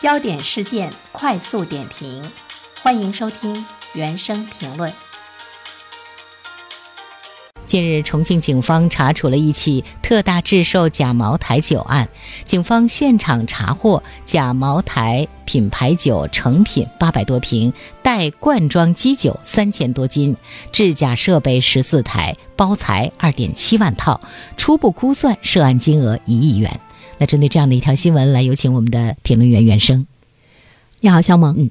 焦点事件快速点评，欢迎收听原声评论。近日，重庆警方查处了一起特大制售假茅台酒案。警方现场查获假茅台品牌酒成品八百多瓶，带罐装基酒三千多斤，制假设备十四台，包材二点七万套，初步估算涉案金额一亿元。那针对这样的一条新闻，来有请我们的评论员袁生。你好，肖萌。嗯。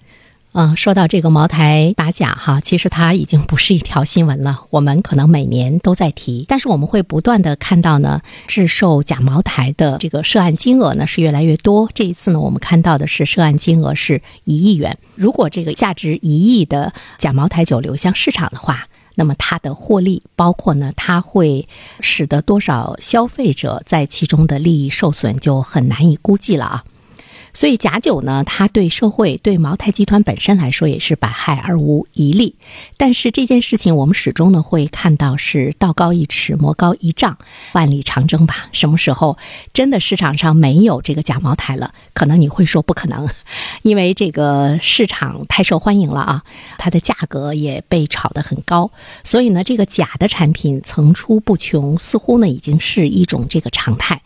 嗯，说到这个茅台打假哈，其实它已经不是一条新闻了。我们可能每年都在提，但是我们会不断的看到呢，制售假茅台的这个涉案金额呢是越来越多。这一次呢，我们看到的是涉案金额是一亿元。如果这个价值一亿的假茅台酒流向市场的话，那么它的获利，包括呢，它会使得多少消费者在其中的利益受损，就很难以估计了啊。所以假酒呢，它对社会、对茅台集团本身来说也是百害而无一利。但是这件事情，我们始终呢会看到是道高一尺，魔高一丈，万里长征吧。什么时候真的市场上没有这个假茅台了？可能你会说不可能，因为这个市场太受欢迎了啊，它的价格也被炒得很高，所以呢，这个假的产品层出不穷，似乎呢已经是一种这个常态。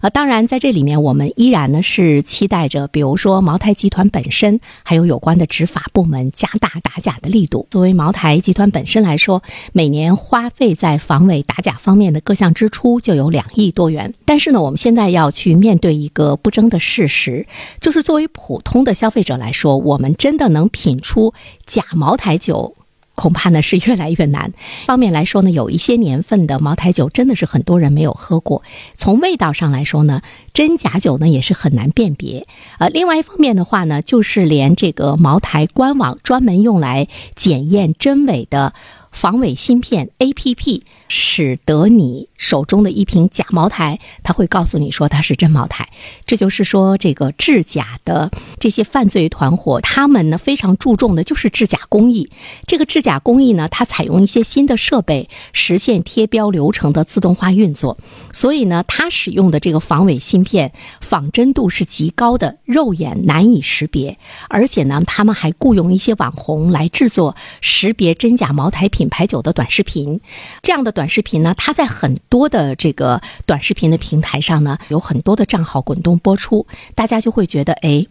啊，当然，在这里面，我们依然呢是期待着，比如说茅台集团本身，还有有关的执法部门加大打假的力度。作为茅台集团本身来说，每年花费在防伪打假方面的各项支出就有两亿多元。但是呢，我们现在要去面对一个不争的事实，就是作为普通的消费者来说，我们真的能品出假茅台酒？恐怕呢是越来越难。方面来说呢，有一些年份的茅台酒真的是很多人没有喝过。从味道上来说呢，真假酒呢也是很难辨别。呃，另外一方面的话呢，就是连这个茅台官网专门用来检验真伪的。防伪芯片 APP 使得你手中的一瓶假茅台，他会告诉你说它是真茅台。这就是说，这个制假的这些犯罪团伙，他们呢非常注重的就是制假工艺。这个制假工艺呢，它采用一些新的设备，实现贴标。流程的自动化运作。所以呢，它使用的这个防伪芯片仿真度是极高的，肉眼难以识别。而且呢，他们还雇佣一些网红来制作识别真假茅台。品牌酒的短视频，这样的短视频呢，它在很多的这个短视频的平台上呢，有很多的账号滚动播出，大家就会觉得，哎，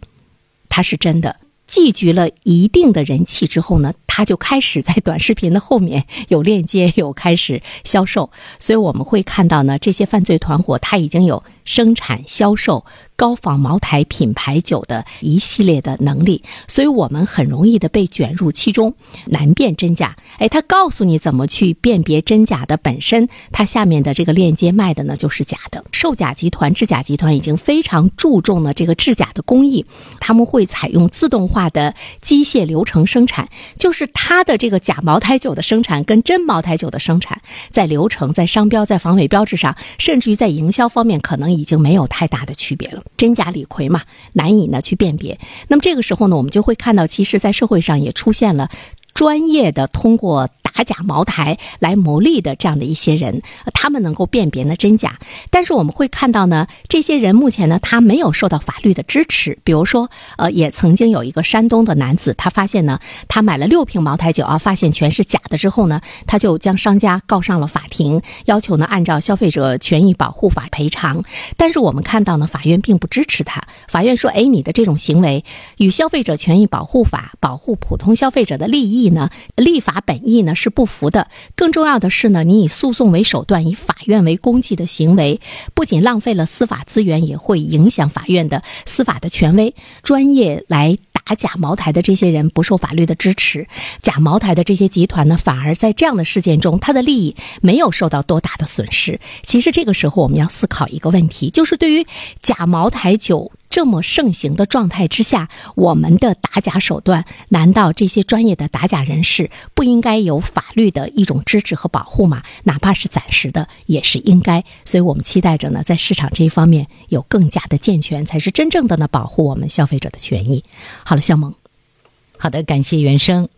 它是真的。聚集了一定的人气之后呢，他就开始在短视频的后面有链接，有开始销售。所以我们会看到呢，这些犯罪团伙他已经有生产、销售。高仿茅台品牌酒的一系列的能力，所以我们很容易的被卷入其中，难辨真假。哎，他告诉你怎么去辨别真假的本身，它下面的这个链接卖的呢就是假的。售假集团、制假集团已经非常注重了这个制假的工艺，他们会采用自动化的机械流程生产，就是它的这个假茅台酒的生产跟真茅台酒的生产，在流程、在商标、在防伪标志上，甚至于在营销方面，可能已经没有太大的区别了。真假李逵嘛，难以呢去辨别。那么这个时候呢，我们就会看到，其实，在社会上也出现了专业的通过。还假茅台来牟利的这样的一些人，他们能够辨别呢真假，但是我们会看到呢，这些人目前呢，他没有受到法律的支持。比如说，呃，也曾经有一个山东的男子，他发现呢，他买了六瓶茅台酒啊，发现全是假的之后呢，他就将商家告上了法庭，要求呢按照消费者权益保护法赔偿。但是我们看到呢，法院并不支持他，法院说，哎，你的这种行为与消费者权益保护法保护普通消费者的利益呢，立法本意呢。是不服的。更重要的是呢，你以诉讼为手段，以法院为公祭的行为，不仅浪费了司法资源，也会影响法院的司法的权威。专业来打假茅台的这些人不受法律的支持，假茅台的这些集团呢，反而在这样的事件中，他的利益没有受到多大的损失。其实这个时候，我们要思考一个问题，就是对于假茅台酒。这么盛行的状态之下，我们的打假手段，难道这些专业的打假人士不应该有法律的一种支持和保护吗？哪怕是暂时的，也是应该。所以我们期待着呢，在市场这一方面有更加的健全，才是真正的呢保护我们消费者的权益。好了，向萌，好的，感谢原生。